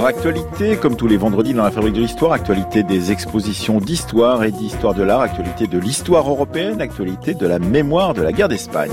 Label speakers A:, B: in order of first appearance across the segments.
A: Actualité, comme tous les vendredis dans la fabrique de l'histoire, actualité des expositions d'histoire et d'histoire de l'art, actualité de l'histoire européenne, actualité de la mémoire de la guerre d'Espagne.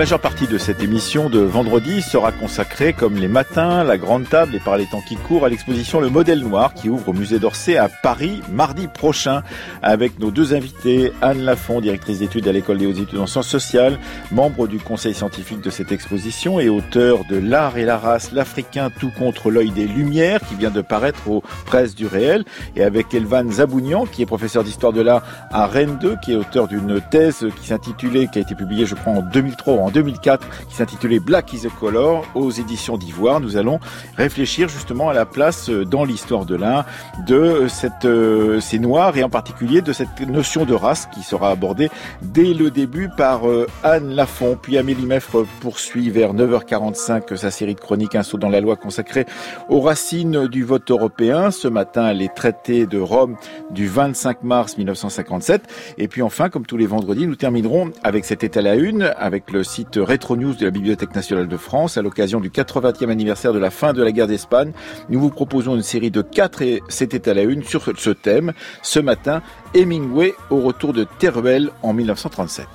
A: Majeure partie de cette émission de vendredi sera consacrée, comme les matins, la grande table et par les temps qui courent, à l'exposition Le Modèle Noir qui ouvre au musée d'Orsay à Paris mardi prochain. Avec nos deux invités, Anne Lafont, directrice d'études à l'école des hautes études en sciences sociales, membre du conseil scientifique de cette exposition et auteur de L'art et la race, l'Africain tout contre l'œil des Lumières qui vient de paraître aux presses du réel. Et avec Elvan Zabounian qui est professeur d'histoire de l'art à Rennes 2 qui est auteur d'une thèse qui s'intitulait, qui a été publiée je crois en 2003 en 2004 qui s'intitulait Black is a Color aux éditions d'Ivoire. Nous allons réfléchir justement à la place euh, dans l'histoire de l'art de euh, cette, euh, ces noirs et en particulier de cette notion de race qui sera abordée dès le début par Anne Lafont. Puis Amélie Meffre poursuit vers 9h45 sa série de chroniques Un saut dans la loi consacrée aux racines du vote européen. Ce matin, les traités de Rome du 25 mars 1957. Et puis enfin, comme tous les vendredis, nous terminerons avec cet état la une, avec le site Retro News de la Bibliothèque nationale de France à l'occasion du 80e anniversaire de la fin de la guerre d'Espagne. Nous vous proposons une série de quatre et c'était à la une sur ce thème. Ce matin, Hemingway au retour de Teruel en 1937.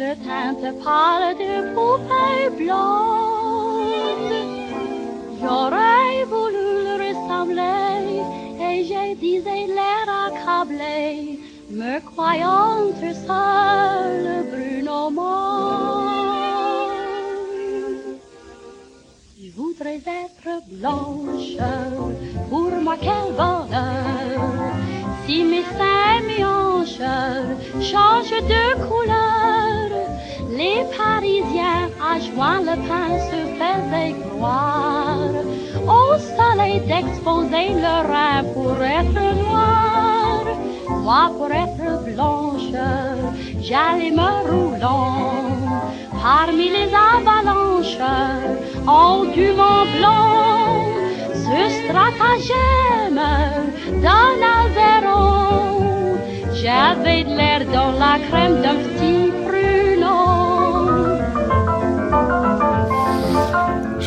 B: Le teinte pâle de poupées blondes. J'aurais voulu le ressembler et j'ai disais l'air accablé, me croyant seul Bruno monde. Je voudrais être blanche, pour moi quel bonheur si mes seins, mes hanches changent de couleur, les Parisiens à juin le pain se faisaient croire au soleil d'exposer leur rein pour être noir. Moi pour être blanche, j'allais me roulant parmi les avalanches en du Mont Blanc. Ce stratagème d'un Aveyron, j'avais de l'air dans la crème d'un petit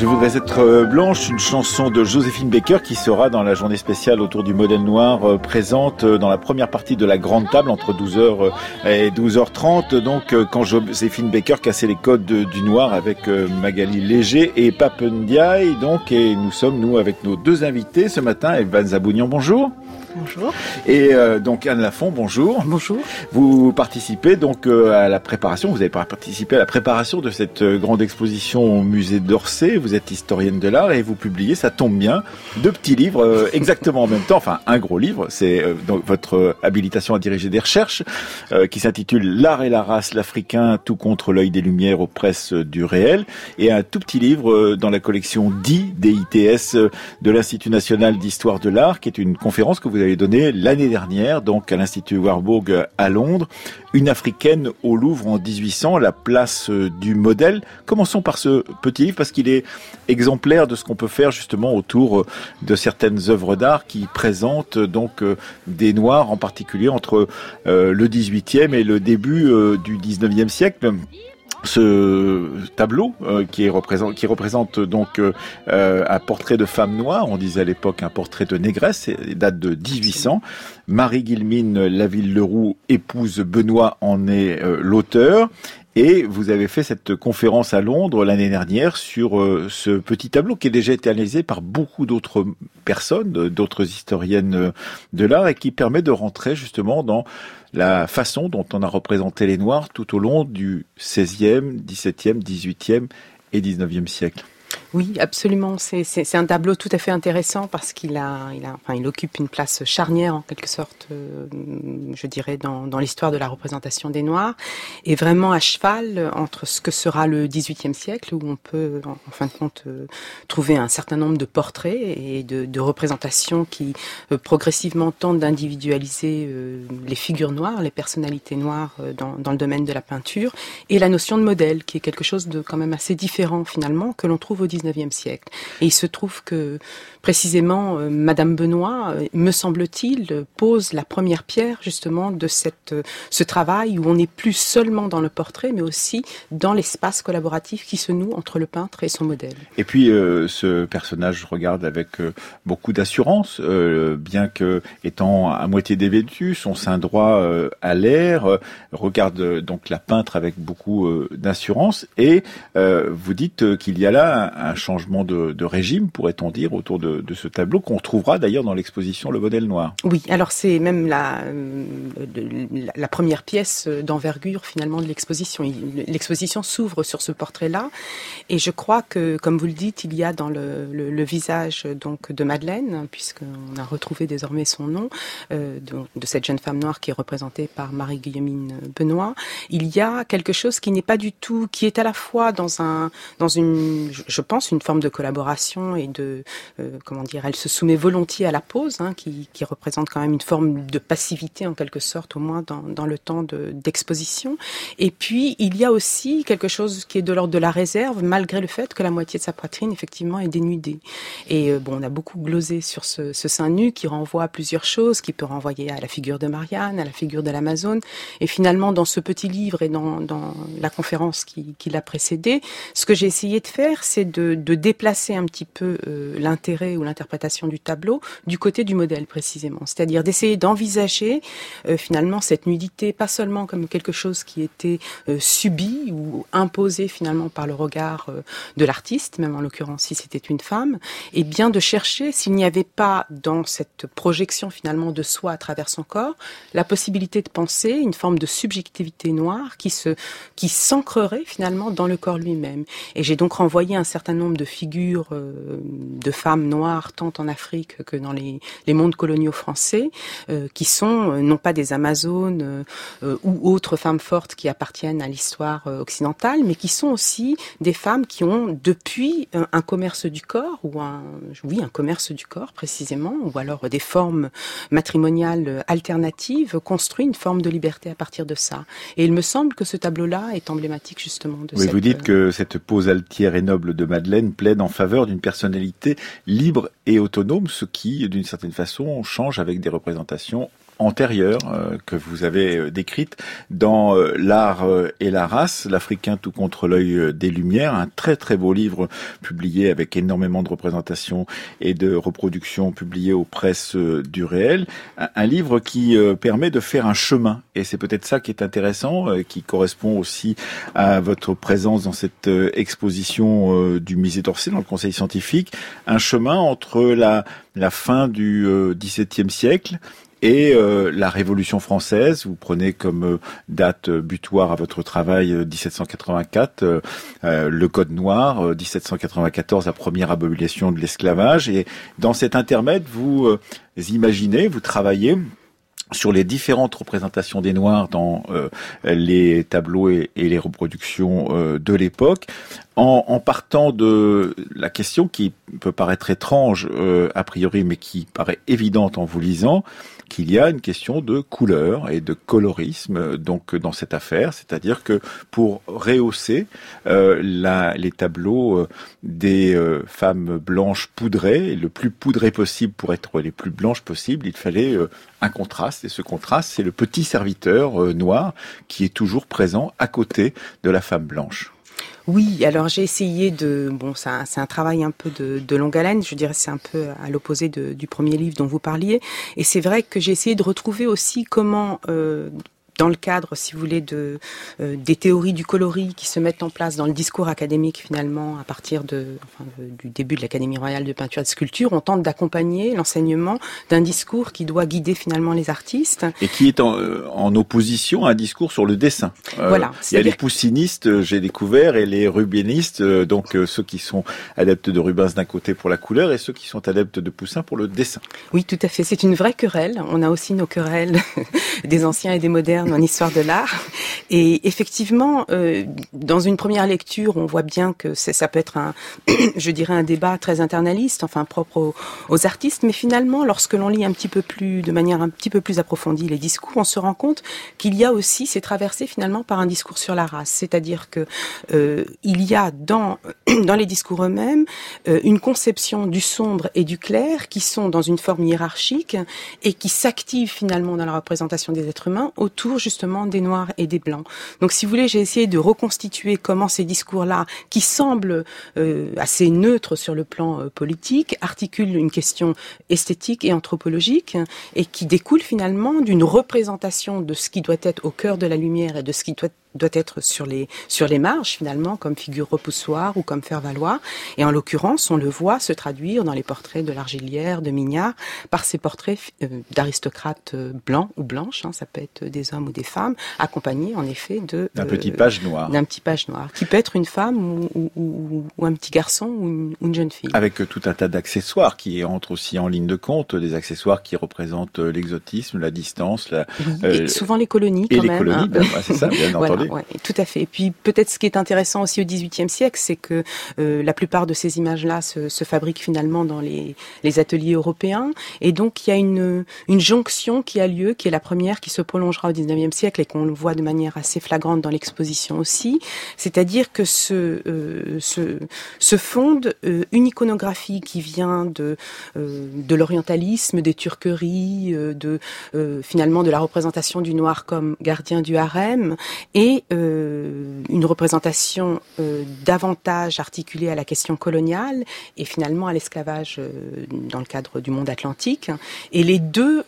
A: Je voudrais être euh, blanche, une chanson de Joséphine Baker qui sera dans la journée spéciale autour du modèle noir euh, présente euh, dans la première partie de la grande table entre 12h et 12h30. Donc quand Joséphine Baker cassait les codes du noir avec Magali Léger et Papendiaï. Donc et nous sommes nous avec nos deux invités ce matin, Evan Zabounian, bonjour.
C: Bonjour.
A: Et euh, donc Anne Lafont, bonjour.
C: Bonjour.
A: Vous participez donc euh, à la préparation, vous avez participé à la préparation de cette euh, grande exposition au musée d'Orsay. Vous êtes historienne de l'art et vous publiez, ça tombe bien, deux petits livres exactement en même temps, enfin un gros livre, c'est donc votre habilitation à diriger des recherches qui s'intitule L'art et la race, l'Africain, tout contre l'œil des Lumières aux presses du réel et un tout petit livre dans la collection DI, DITS de l'Institut national d'histoire de l'art qui est une conférence que vous avez l'année dernière, donc à l'Institut Warburg à Londres, une africaine au Louvre en 1800, la place euh, du modèle. Commençons par ce petit livre parce qu'il est exemplaire de ce qu'on peut faire justement autour euh, de certaines œuvres d'art qui présentent donc euh, des noirs en particulier entre le 18e et le début du 19e siècle ce tableau euh, qui, représente, donc euh, euh, un portrait de femme noire, on disait à l'époque un portrait de négresse, date de 1800. Marie Guilmine Laville-Leroux, épouse Benoît, en est l'auteur. Et vous avez fait cette conférence à Londres l'année dernière sur ce petit tableau qui a déjà été analysé par beaucoup d'autres personnes, d'autres historiennes de l'art et qui permet de rentrer justement dans la façon dont on a représenté les Noirs tout au long du XVIe, XVIIe, XVIIIe et XIXe siècle.
C: Oui, absolument. C'est un tableau tout à fait intéressant parce qu'il occupe une place charnière en quelque sorte, euh, je dirais, dans, l'histoire de la représentation des Noirs, et vraiment à cheval entre ce que sera le XVIIIe siècle, où on peut, en, fin de compte, euh, trouver un certain nombre de portraits et de, de représentations qui euh, progressivement tentent d'individualiser les figures noires, les personnalités noires dans, dans le domaine de la peinture, et la notion de modèle, qui est quelque chose de quand même assez différent finalement que l'on trouve au XIXe siècle. Et il se trouve que précisément euh, Madame Benoît, euh, me semble-t-il, pose la première pierre justement de cette, euh, ce travail où on n'est plus seulement dans le portrait, mais aussi dans l'espace collaboratif qui se noue entre le peintre et son modèle.
A: Et puis ce personnage regarde avec beaucoup d'assurance, bien que étant à moitié dévêtu, son sein droit à l'air, regarde donc la peintre avec beaucoup d'assurance. Et vous dites qu'il y a là un, changement de, régime, pourrait-on dire, autour de ce tableau qu'on trouvera d'ailleurs dans l'exposition Le modèle noir.
C: Oui, alors c'est même la, euh, la première pièce d'envergure finalement de l'exposition. L'exposition s'ouvre sur ce portrait-là et je crois que, comme vous le dites, il y a dans le, le, visage donc de Madeleine, puisqu'on a retrouvé désormais son nom, euh, de, de, cette jeune femme noire qui est représentée par Marie-Guillemine Benoît, il y a quelque chose qui n'est pas du tout, qui est à la fois dans un, dans une, je pense, une forme de collaboration et de, euh, comment dire, elle se soumet volontiers à la pause, hein, qui, représente quand même une forme de passivité en quelque sorte, au moins dans, le temps d'exposition. et puis il y a aussi quelque chose qui est de l'ordre de la réserve, malgré le fait que la moitié de sa poitrine effectivement est dénudée. Et euh, bon, on a beaucoup glosé sur ce, sein nu qui renvoie à plusieurs choses, qui peut renvoyer à la figure de Marianne, à la figure de l'Amazone. Et finalement, dans ce petit livre et dans, dans la conférence qui, qui l'a précédé, ce que j'ai essayé de faire, c'est de, de, déplacer un petit peu euh, l'intérêt ou l'interprétation du tableau du côté du modèle précisément. C'est-à-dire d'essayer d'envisager euh, finalement cette nudité pas seulement comme quelque chose qui était euh, subi ou imposé finalement par le regard de l'artiste, même en l'occurrence si c'était une femme, et bien de chercher s'il n'y avait pas dans cette projection finalement de soi à travers son corps la possibilité de penser une forme de subjectivité noire qui qui s'ancrerait finalement dans le corps lui-même. Et j'ai donc renvoyé un certain nombre de figures de femmes noires tant en Afrique que dans les, les mondes coloniaux français, euh, qui sont euh, non pas des Amazones euh, ou autres femmes fortes qui appartiennent à l'histoire occidentale, mais qui sont aussi des femmes qui ont depuis un commerce du corps ou un oui un commerce du corps précisément, ou alors des formes matrimoniales alternatives construit une forme de liberté à partir de ça. Et il me semble que ce tableau-là est emblématique justement de.
A: Oui, vous dites que cette pose altière et noble de Madeleine plaide en faveur d'une personnalité libre et autonome, ce qui, d'une certaine façon, change avec des représentations antérieures euh, que vous avez euh, décrites dans euh, L'art et la race, l'Africain tout contre l'œil des Lumières, un très très beau livre publié avec énormément de représentations et de reproductions publiées aux presses du réel, un, livre qui permet de faire un chemin. Et c'est peut-être ça qui est intéressant, qui correspond aussi à votre présence dans cette exposition du musée d'Orsay dans le Conseil scientifique, un chemin entre la, la fin du XVIIe siècle et euh, la Révolution française, vous prenez comme euh, date euh, butoir à votre travail 1784, le Code noir, 1794, la première abomination de l'esclavage. Et dans cet intermède, vous imaginez, vous travaillez sur les différentes représentations des Noirs dans les tableaux et, les reproductions de l'époque, en, en, partant de la question qui peut paraître étrange a priori, mais qui paraît évidente en vous lisant, qu'il y a une question de couleur et de colorisme donc dans cette affaire, c'est-à-dire que pour rehausser euh, les tableaux euh, des euh, femmes blanches poudrées, le plus poudré possible pour être les plus blanches possibles, il fallait euh, un contraste et ce contraste c'est le petit serviteur noir qui est toujours présent à côté de la femme blanche.
C: Oui, alors j'ai essayé de... Bon, c'est un, travail un peu de, longue haleine, je dirais c'est un peu à l'opposé du premier livre dont vous parliez. Et c'est vrai que j'ai essayé de retrouver aussi comment... Euh, dans le cadre, si vous voulez, de euh, des théories du coloris qui se mettent en place dans le discours académique finalement à partir de, enfin, du début de l'Académie royale de peinture et de sculpture, on tente d'accompagner l'enseignement d'un discours qui doit guider finalement les artistes
A: et qui est en, euh, en opposition à un discours sur le dessin.
C: Euh, voilà.
A: Il y a les poussinistes, j'ai découvert, et les rubénistes, donc ceux qui sont adeptes de Rubens d'un côté pour la couleur et ceux qui sont adeptes de Poussin pour le dessin.
C: Oui, tout à fait. C'est une vraie querelle. On a aussi nos querelles des anciens et des modernes en histoire de l'art. Et effectivement, euh, dans une première lecture, on voit bien que ça peut être un, je dirais, un débat très internaliste, enfin propre aux, artistes. Mais finalement, lorsque l'on lit un petit peu plus, de manière un petit peu plus approfondie les discours, on se rend compte qu'il y a aussi, c'est traversé finalement par un discours sur la race. C'est-à-dire que euh, il y a dans dans les discours eux-mêmes euh, une conception du sombre et du clair qui sont dans une forme hiérarchique et qui s'activent finalement dans la représentation des êtres humains autour justement des noirs et des blancs. Donc si vous voulez, j'ai essayé de reconstituer comment ces discours-là, qui semblent euh, assez neutres sur le plan euh, politique, articulent une question esthétique et anthropologique et qui découlent finalement d'une représentation de ce qui doit être au cœur de la lumière et de ce qui doit doit être sur les sur les marges finalement comme figure repoussoire ou comme faire valoir et en l'occurrence on le voit se traduire dans les portraits de l'Argilière de Mignard par ces portraits euh, d'aristocrates euh, blancs ou blanches hein, ça peut être des hommes ou des femmes accompagnés en effet de
A: d'un petit euh, page noir
C: d'un petit page noir qui peut être une femme ou, ou, ou un petit garçon ou une, une, jeune fille
A: avec tout un tas d'accessoires qui entrent aussi en ligne de compte des accessoires qui représentent l'exotisme la distance la,
C: et souvent les colonies quand
A: et les
C: même,
A: colonies
C: hein.
A: ben, c'est ça bien
C: voilà. Ouais, tout à fait. Et puis peut-être ce qui est intéressant aussi au XVIIIe siècle, c'est que euh, la plupart de ces images-là se, se, fabriquent finalement dans les, les, ateliers européens. Et donc il y a une, une jonction qui a lieu, qui est la première, qui se prolongera au XIXe siècle et qu'on voit de manière assez flagrante dans l'exposition aussi. C'est-à-dire que se, euh, se, se fonde euh, une iconographie qui vient de, euh, de l'orientalisme, des turqueries, euh, de finalement de la représentation du noir comme gardien du harem et euh, une représentation euh, davantage articulée à la question coloniale et finalement à l'esclavage euh, dans le cadre du monde atlantique. Et les deux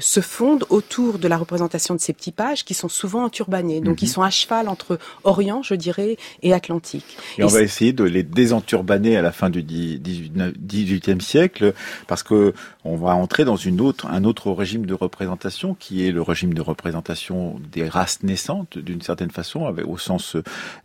C: se fondent autour de la représentation de ces petits pages qui sont souvent enturbanés, donc mm -hmm. ils sont à cheval entre Orient, je dirais, et Atlantique.
A: Et, et on va essayer de les désenturbaner à la fin du XVIIIe siècle parce que on va entrer dans une autre, un autre régime de représentation qui est le régime de représentation des races naissantes d'une certaine façon, avec, au sens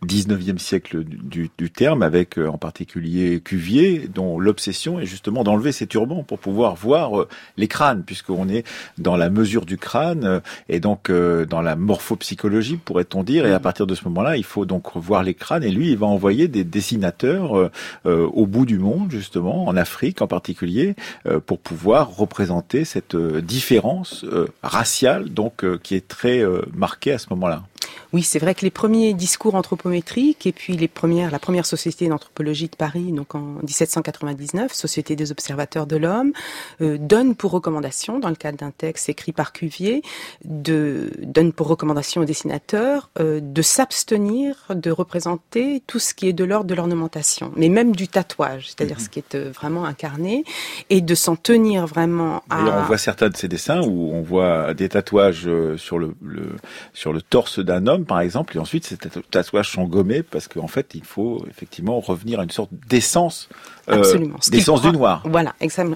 A: 19e siècle du, du terme, avec en particulier Cuvier, dont l'obsession est justement d'enlever ses turbans pour pouvoir voir les crânes, puisqu'on est dans la mesure du crâne et donc dans la morphopsychologie, pourrait-on dire, et à partir de ce moment-là, il faut donc voir les crânes, et lui, il va envoyer des dessinateurs euh, au bout du monde, justement, en Afrique en particulier, euh, pour pouvoir représenter cette différence euh, raciale, donc qui est très marquée à ce moment-là.
C: Oui, c'est vrai que les premiers discours anthropométriques et puis les premières, la première société d'anthropologie de Paris, donc en 1799, Société des observateurs de l'homme, euh, donne pour recommandation, dans le cadre d'un texte écrit par Cuvier, de, donne pour recommandation aux dessinateurs euh, de s'abstenir de représenter tout ce qui est de l'ordre de l'ornementation, mais même du tatouage, c'est-à-dire ce qui est euh, vraiment incarné, et de s'en tenir vraiment à...
A: On voit certains de ces dessins où on voit des tatouages sur le, le sur le torse d'un homme, par exemple, et ensuite ces tatouages sont gommés parce qu'en fait, il faut effectivement revenir à une sorte d'essence,
C: euh,
A: d'essence du noir.
C: Voilà,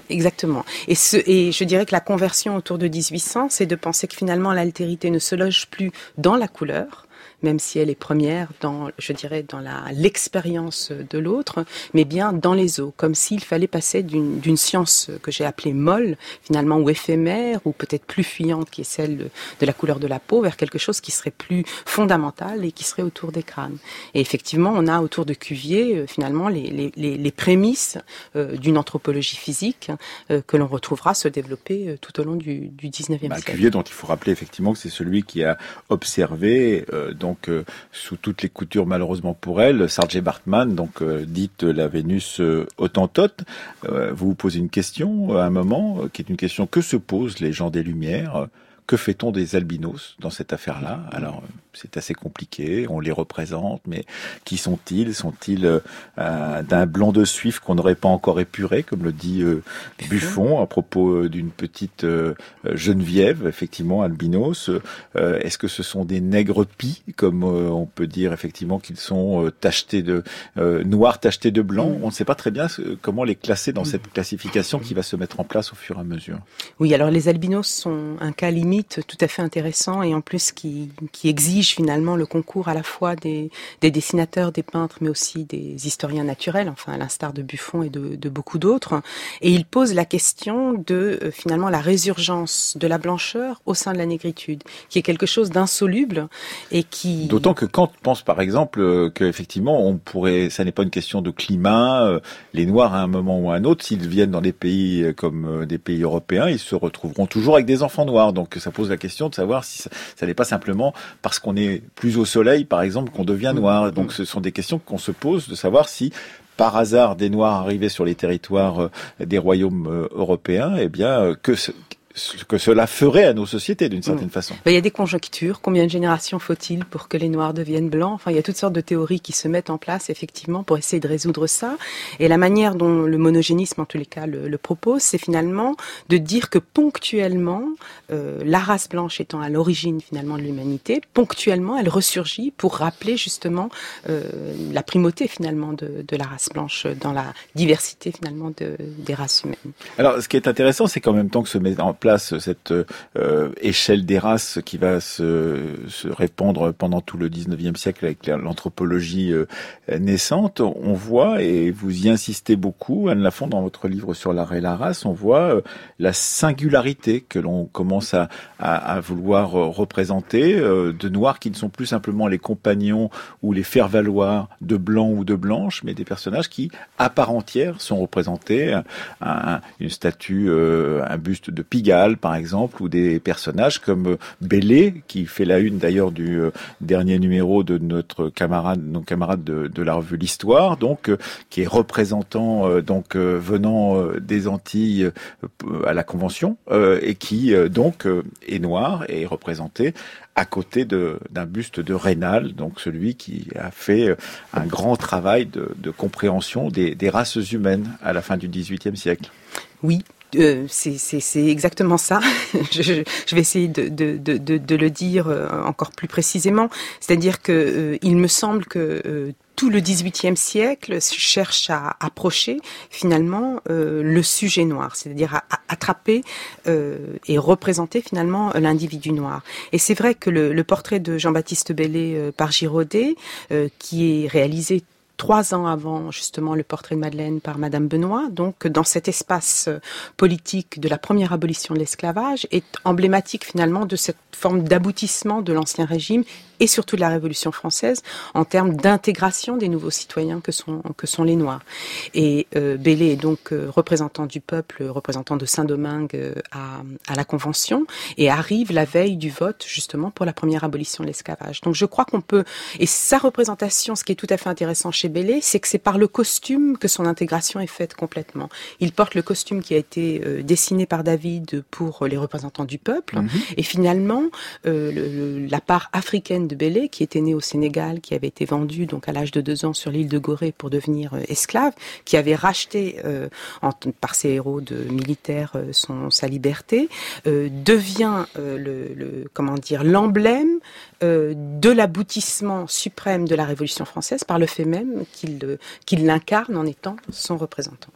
C: exactement. Et, ce, et je dirais que la conversion autour de 1800, c'est de penser que finalement l'altérité ne se loge plus dans la couleur, même si elle est première dans, je dirais, dans l'expérience de l'autre, mais bien dans les eaux, comme s'il fallait passer d'une science que j'ai appelée molle, finalement, ou éphémère, ou peut-être plus fuyante, qui est celle de, de, la couleur de la peau, vers quelque chose qui serait plus fondamental et qui serait autour des crânes. Et effectivement, on a autour de Cuvier, euh, finalement, les, les, les prémices euh, d'une anthropologie physique euh, que l'on retrouvera se développer euh, tout au long du, du 19e
A: bah,
C: siècle.
A: Cuvier, dont il faut rappeler effectivement que c'est celui qui a observé, euh, donc euh, sous toutes les coutures malheureusement pour elle, Sargé Bartman, donc euh, dite la Vénus euh, autantote, vous vous posez une question à un moment qui est une question que se posent les gens des Lumières? Que fait-on des albinos dans cette affaire-là? Alors c'est assez compliqué, on les représente, mais qui sont-ils? Sont-ils euh, d'un blanc de suif qu'on n'aurait pas encore épuré, comme le dit euh, Buffon à propos euh, d'une petite Geneviève, effectivement, albinos Est-ce que ce sont des nègres pis, comme on peut dire effectivement qu'ils sont tachetés de noirs tachetés de blanc? Mm. On ne sait pas très bien comment les classer dans mm. cette classification qui va se mettre en place au fur et à mesure.
C: Oui, alors les albinos sont un cas limite tout à fait intéressant et en plus qui, qui exige finalement le concours à la fois des, des dessinateurs, des peintres, mais aussi des historiens naturels, enfin à l'instar de Buffon et de, de beaucoup d'autres. Et il pose la question de euh, finalement la résurgence de la blancheur au sein de la négritude, qui est quelque chose d'insoluble et qui.
A: D'autant que Kant pense par exemple euh, qu'effectivement on pourrait, ça n'est pas une question de climat, euh, les Noirs à un moment ou à un autre, s'ils viennent dans des pays comme des pays européens, ils se retrouveront toujours avec des enfants noirs. Donc ça pose la question de savoir si ça, ça n'est pas simplement parce qu'on est plus au soleil, par exemple, qu'on devient noir. Donc ce sont des questions qu'on se pose de savoir si par hasard des Noirs arrivaient sur les territoires euh, des royaumes euh, européens, eh bien, euh, que, ce que cela ferait à nos sociétés d'une certaine façon.
C: Ben, il y a des conjonctures. Combien de générations faut-il pour que les Noirs deviennent blancs? Enfin, il y a toutes sortes de théories qui se mettent en place effectivement pour essayer de résoudre ça. Et la manière dont le monogénisme, en tous les cas, le, propose, c'est finalement de dire que ponctuellement, euh, la race blanche étant à l'origine finalement de l'humanité, ponctuellement, elle ressurgit pour rappeler justement euh, la primauté finalement de, de, la race blanche dans la diversité finalement de, des races humaines.
A: Alors, ce qui est intéressant, c'est qu'en même temps que se met en place cette euh, échelle des races qui va se, répandre pendant tout le 19e siècle avec l'anthropologie euh, naissante, on voit, et vous y insistez beaucoup, Anne Lafont, dans votre livre sur l'art et la race, on voit euh, la singularité que l'on commence à, à, à, vouloir représenter de noirs qui ne sont plus simplement les compagnons ou les faire-valoir de blancs ou de blanches, mais des personnages qui, à part entière, sont représentés. Un, une statue, un buste de Pigalle, par exemple, ou des personnages comme Bellé, qui fait la une d'ailleurs du euh, dernier numéro de notre camarade, nos camarades de, la revue L'Histoire, donc euh, qui est représentant euh, donc venant des Antilles à la Convention et qui donc est noir et est représenté à côté d'un buste de Rénal, donc celui qui a fait un grand travail de, compréhension des, des races humaines à la fin du XVIIIe siècle.
C: Oui, euh, c'est exactement ça. je, je, vais essayer de, de, de, de, le dire euh, encore plus précisément. C'est-à-dire que euh, il me semble que tout le XVIIIe siècle cherche à approcher finalement le sujet noir, c'est-à-dire à, attraper et représenter finalement l'individu noir. Et c'est vrai que le, le, portrait de Jean-Baptiste Bellé par Giraudet, qui est réalisé trois ans avant justement le portrait de Madeleine par Madame Benoît, donc dans cet espace euh, politique de la première abolition de l'esclavage, est emblématique finalement de cette forme d'aboutissement de l'ancien régime et surtout de la Révolution française en termes d'intégration des nouveaux citoyens que sont que sont les Noirs. Et euh, Bellé est donc euh, représentant du peuple, représentant de Saint-Domingue euh, à, à la Convention et arrive la veille du vote justement pour la première abolition de l'esclavage. Donc je crois qu'on peut et sa représentation, ce qui est tout à fait intéressant chez Bellé, c'est que c'est par le costume que son intégration est faite complètement. Il porte le costume qui a été euh, dessiné par David pour les représentants du peuple mhm. et finalement le, la part africaine de Bélé, qui était né au Sénégal, qui avait été vendu donc à l'âge de deux ans sur l'île de Gorée pour devenir euh, esclave, qui avait racheté euh, par ses héros de militaires euh, son, sa liberté, devient le, comment dire l'emblème de l'aboutissement suprême de la Révolution française par le fait même qu'il qu'il l'incarne en étant son représentant.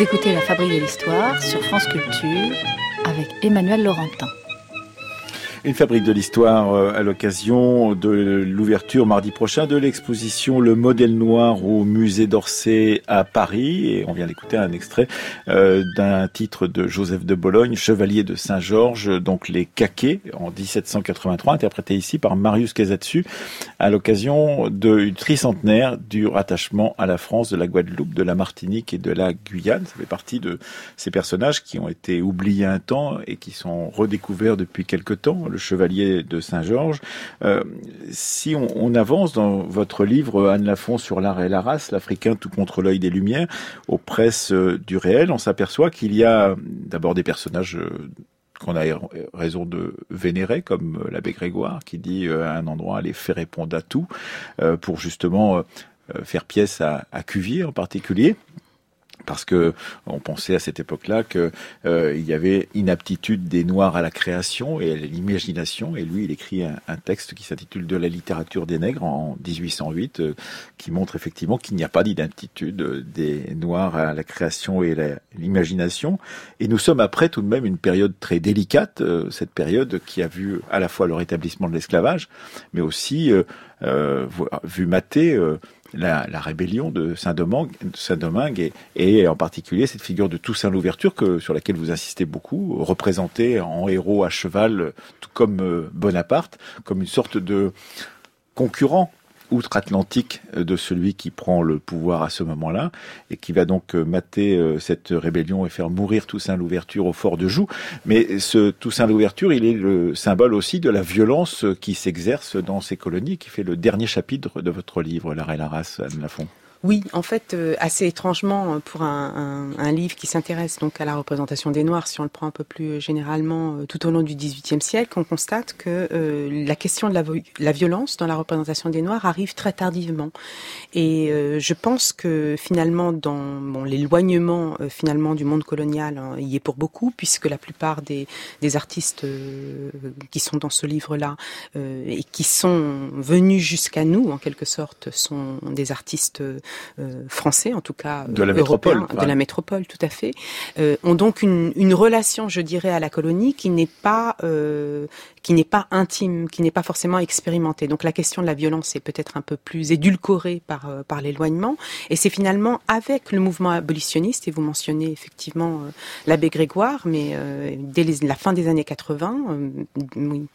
D: Vous écoutez La Fabrique de l'Histoire sur France Culture avec Emmanuel Laurentin.
A: Une fabrique de l'histoire euh, à l'occasion de l'ouverture mardi prochain de l'exposition Le modèle noir au musée d'Orsay à Paris. Et on vient d'écouter un extrait euh, d'un titre de Joseph de Bologne, Chevalier de Saint-Georges, donc les Caquets en 1783, interprété ici par Marius Casatsu à l'occasion du tricentenaire du rattachement à la France de la Guadeloupe, de la Martinique et de la Guyane. Ça fait partie de ces personnages qui ont été oubliés un temps et qui sont redécouverts depuis quelque temps le chevalier de Saint-Georges. Euh, si on, avance dans votre livre Anne Lafont sur l'art et la race, l'Africain tout contre l'œil des Lumières, aux presses euh, du réel, on s'aperçoit qu'il y a d'abord des personnages euh, qu'on a raison de vénérer, comme l'abbé Grégoire, qui dit à un endroit les faits répondent à tout, pour justement faire pièce à Cuvier en particulier parce que on pensait à cette époque-là qu'il euh, y avait inaptitude des Noirs à la création et à l'imagination. Et lui, il écrit un, texte qui s'intitule De la littérature des nègres en 1808, euh, qui montre effectivement qu'il n'y a pas d'inaptitude des Noirs à la création et à l'imagination. Et nous sommes après tout de même une période très délicate, euh, cette période qui a vu à la fois le rétablissement de l'esclavage, mais aussi vu mater la, rébellion de Saint-Domingue, Saint et, en particulier cette figure de Toussaint Louverture sur laquelle vous insistez beaucoup, représentée en héros à cheval, tout comme euh, Bonaparte, comme une sorte de concurrent outre-Atlantique euh, de celui qui prend le pouvoir à ce moment-là et qui va donc euh, mater euh, cette rébellion et faire mourir Toussaint Louverture au fort de Joux. Mais ce Toussaint Louverture, il est le symbole aussi de la violence qui s'exerce dans ces colonies, qui fait le dernier chapitre de votre livre, L'art et la race, Anne Lafont.
C: Oui, en fait, euh, assez étrangement, euh, pour un, livre qui s'intéresse donc à la représentation des Noirs, si on le prend un peu plus généralement euh, tout au long du XVIIIe siècle, on constate que la question de la, la, violence dans la représentation des Noirs arrive très tardivement. Et je pense que finalement, dans bon, l'éloignement finalement du monde colonial, hein, y est pour beaucoup, puisque la plupart des, artistes qui sont dans ce livre-là et qui sont venus jusqu'à nous, en quelque sorte, sont des artistes français, en tout cas
A: de la métropole,
C: de la métropole, tout à fait, euh, ont donc une, une, relation, je dirais, à la colonie qui n'est pas euh, qui n'est pas intime, qui n'est pas forcément expérimentée. Donc la question de la violence est peut-être un peu plus édulcorée par par l'éloignement, et c'est finalement avec le mouvement abolitionniste, et vous mentionnez effectivement l'abbé Grégoire, mais dès la fin des années 80,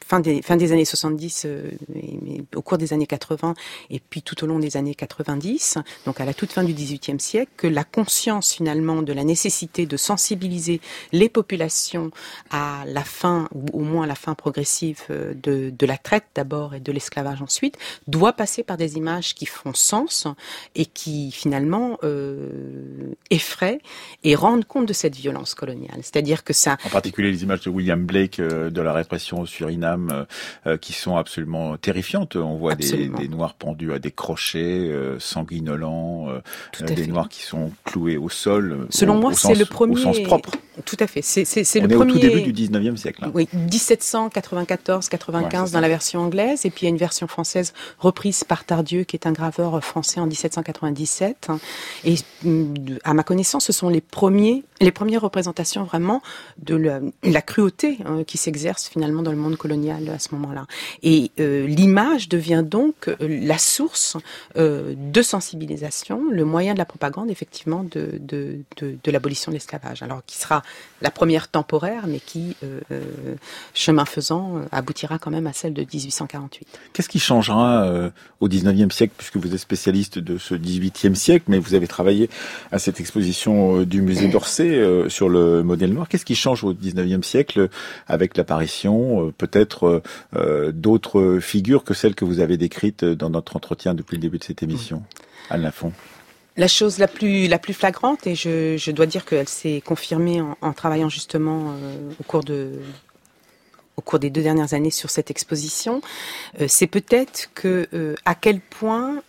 C: fin des fin des années 70, mais au cours des années 80, et puis tout au long des années 90, donc à la toute fin du XVIIIe siècle, que la conscience finalement de la nécessité de sensibiliser les populations à la fin, ou au moins à la fin progressive euh, de, de la traite d'abord et de l'esclavage ensuite, doit passer par des images qui font sens et qui finalement euh, effraient et rendent compte de cette violence coloniale. C'est-à-dire que ça...
A: En particulier les images de William Blake euh, de la répression au Suriname euh, qui sont absolument terrifiantes. On voit des, des, Noirs pendus à des crochets sanguinolents euh, des noirs qui sont cloués au sol.
C: Selon moi, c'est le premier.
A: Au sens propre.
C: Tout à fait. C'est
A: le
C: premier.
A: au tout début du 19e siècle. Hein.
C: Oui, 1794-95 dans la version anglaise, et puis il y a une version française reprise par Tardieu, qui est un graveur français en 1797. Et à ma connaissance, ce sont les premiers, les premières représentations vraiment de la, cruauté hein, qui s'exerce finalement dans le monde colonial à ce moment-là. Et euh, l'image devient donc la source de sensibilisation le moyen de la propagande, effectivement, de, de, de, l'abolition de l'esclavage. Alors, qui sera la première temporaire, mais qui, euh, euh, chemin faisant, euh, aboutira quand même à celle de 1848.
A: Qu'est-ce qui changera au 19e siècle, puisque vous êtes spécialiste de ce 18e siècle, mais vous avez travaillé à cette exposition du musée d'Orsay sur le modèle noir. Qu'est-ce qui change au 19e siècle avec l'apparition peut-être d'autres figures que celles que vous avez décrites dans notre entretien depuis le début de cette émission Anne Lafont
C: la chose la plus la plus flagrante et je, je dois dire qu'elle s'est confirmée en, travaillant justement euh, au cours de au cours des deux dernières années sur cette exposition, euh, c'est peut-être que euh, à quel point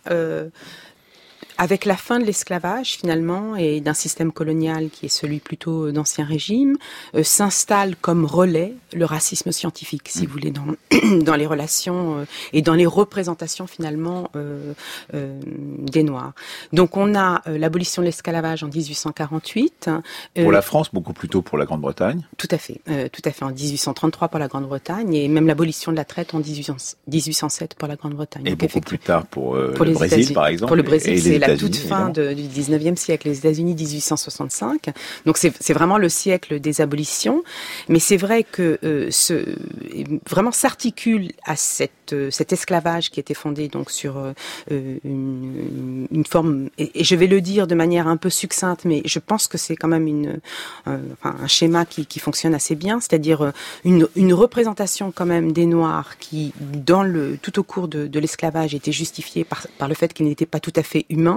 C: avec la fin de l'esclavage finalement et d'un système colonial qui est celui plutôt d'ancien régime, euh, s'installe comme relais le racisme scientifique, si mm. vous voulez, dans, dans les relations euh, et dans les représentations finalement euh, des Noirs. Donc on a l'abolition de l'esclavage en 1848.
A: pour la France, beaucoup plus tôt pour la Grande-Bretagne.
C: Tout à fait, tout à fait en 1833 pour la Grande-Bretagne et même l'abolition de la traite en 1807 pour la Grande-Bretagne.
A: Et beaucoup plus tard pour, pour le Brésil, par exemple.
C: Pour le Brésil, c'est la toute fin de, du 19e siècle, les États-Unis 1865. Donc c'est vraiment le siècle des abolitions. Mais c'est vrai que euh, ce, vraiment s'articule à cette, euh, cet esclavage qui était fondé donc sur euh, une, une, forme, et, je vais le dire de manière un peu succincte, mais je pense que c'est quand même une, enfin, un schéma qui, qui fonctionne assez bien, c'est-à-dire une, une représentation quand même des Noirs qui, dans le, tout au cours de, de l'esclavage, était justifiée par, par le fait qu'ils n'étaient pas tout à fait humains,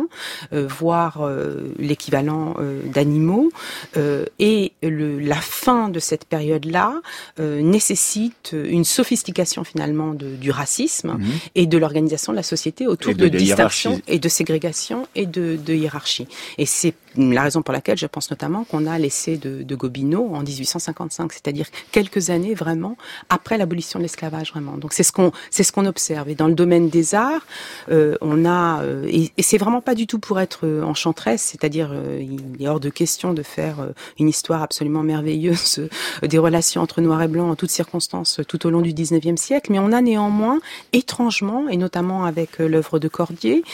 C: euh, voire euh, l'équivalent euh, d'animaux. et le, la fin de cette période-là nécessite une sophistication finalement de, du racisme mhm. et de l'organisation de la société autour de, de distinction et de ségrégation et de, de hiérarchie. Et c'est la raison pour laquelle je pense notamment qu'on a l'essai de, de Gobineau en 1855, c'est-à-dire quelques années vraiment après l'abolition de l'esclavage vraiment. Donc c'est ce qu'on c'est ce qu'on observe. Et dans le domaine des arts, euh, on a euh, et, et c'est vraiment pas du tout pour être euh, enchanteresse, c'est-à-dire euh, il est hors de question de faire une histoire absolument merveilleuse des relations entre noir et blanc en toutes circonstances tout au long du 19e siècle, mais on a néanmoins étrangement et notamment avec l'œuvre de Cordier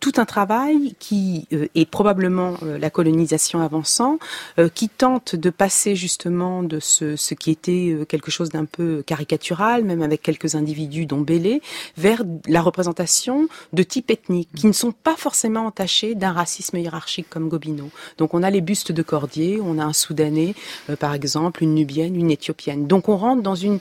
C: tout un travail qui est probablement euh, la colonisation avançant, euh, qui tente de passer justement de ce, ce qui était euh, quelque chose d'un peu caricatural, même avec quelques individus dont Bélé, vers la représentation de type ethnique, qui ne sont pas forcément entachés d'un racisme hiérarchique comme Gobineau. Donc on a les bustes de Cordier, on a un Soudanais, par exemple, une Nubienne, une Éthiopienne. Donc on rentre dans une,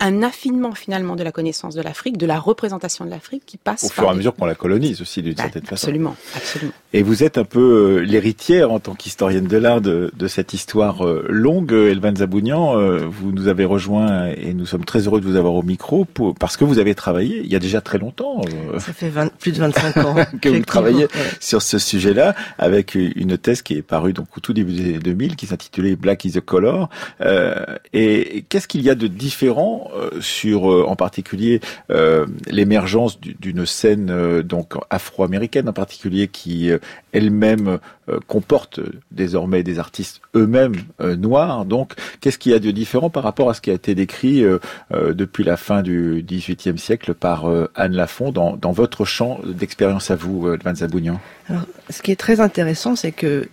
C: un affinement finalement de la connaissance de l'Afrique, de la représentation de l'Afrique qui passe
A: au fur et à mesure qu'on la colonise aussi d'une
C: bah,
A: certaine façon.
C: Absolument, absolument.
A: Et vous êtes un peu les héritière en tant qu'historienne de l'art de, de, cette histoire euh, longue. Elvan Zabounian, euh, vous nous avez rejoint et nous sommes très heureux de vous avoir au micro pour, parce que vous avez travaillé il y a déjà très longtemps.
E: Euh, Ça fait 20, plus de 25 ans
A: que vous travaillez sur ce sujet-là avec une thèse qui est parue donc au tout début des 2000 qui s'intitulait Black is a Color. Euh, et qu'est-ce qu'il y a de différent sur en particulier l'émergence d'une scène donc afro-américaine en particulier qui elle-même euh, comporte désormais des artistes eux-mêmes euh, noirs. Donc, qu'est-ce qu'il y a de différent par rapport à ce qui a été décrit euh, depuis la fin du XVIIIe siècle par Anne Lafont dans, dans votre champ d'expérience à vous, Van Zabounian
E: Alors, ce qui est très intéressant, c'est que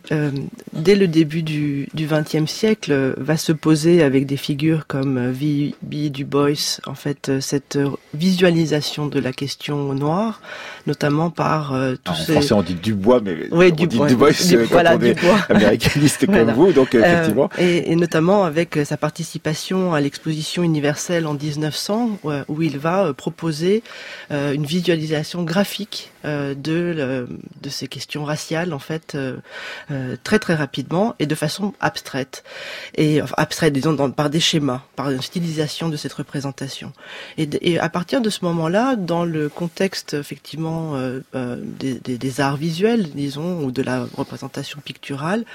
E: dès le début du XXe siècle, va se poser avec des figures comme V.B. Du Bois, en fait, cette visualisation de la question noire, notamment par tous
A: En français, on dit Dubois, mais
E: oui,
A: on dit Dubois du, voilà, du bois. américaniste comme vous, donc euh, effectivement.
E: et, et, notamment avec euh, sa participation à l'exposition universelle en 1900, où il va euh, proposer une visualisation graphique de, de ces questions raciales, en fait, très très rapidement et de façon abstraite. Et enfin, abstraite, disons, dans, par des schémas, par une stylisation de cette représentation. Et, et à partir de ce moment-là, dans le contexte effectivement des, des, des arts visuels, disons, ou de la représentation picturale,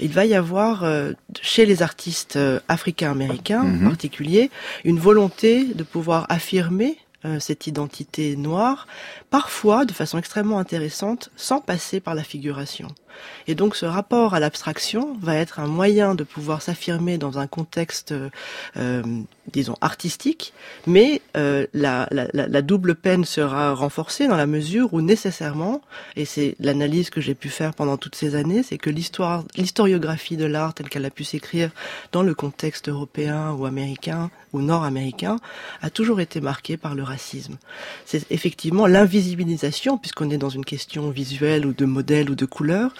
E: il va y avoir euh, chez les artistes euh, africains-américains en mhm. particulier une volonté de pouvoir affirmer euh, cette identité noire, parfois de façon extrêmement intéressante, sans passer par la figuration. Et donc ce rapport à l'abstraction va être un moyen de pouvoir s'affirmer dans un contexte, euh, disons, artistique, mais euh, la, la, la, double peine sera renforcée dans la mesure où nécessairement, et c'est l'analyse que j'ai pu faire pendant toutes ces années, c'est que l'historiographie de l'art telle qu'elle a pu s'écrire dans le contexte européen ou américain ou nord-américain a toujours été marquée par le racisme. C'est effectivement l'invisibilisation, puisqu'on est dans une question visuelle ou de modèle ou de couleur,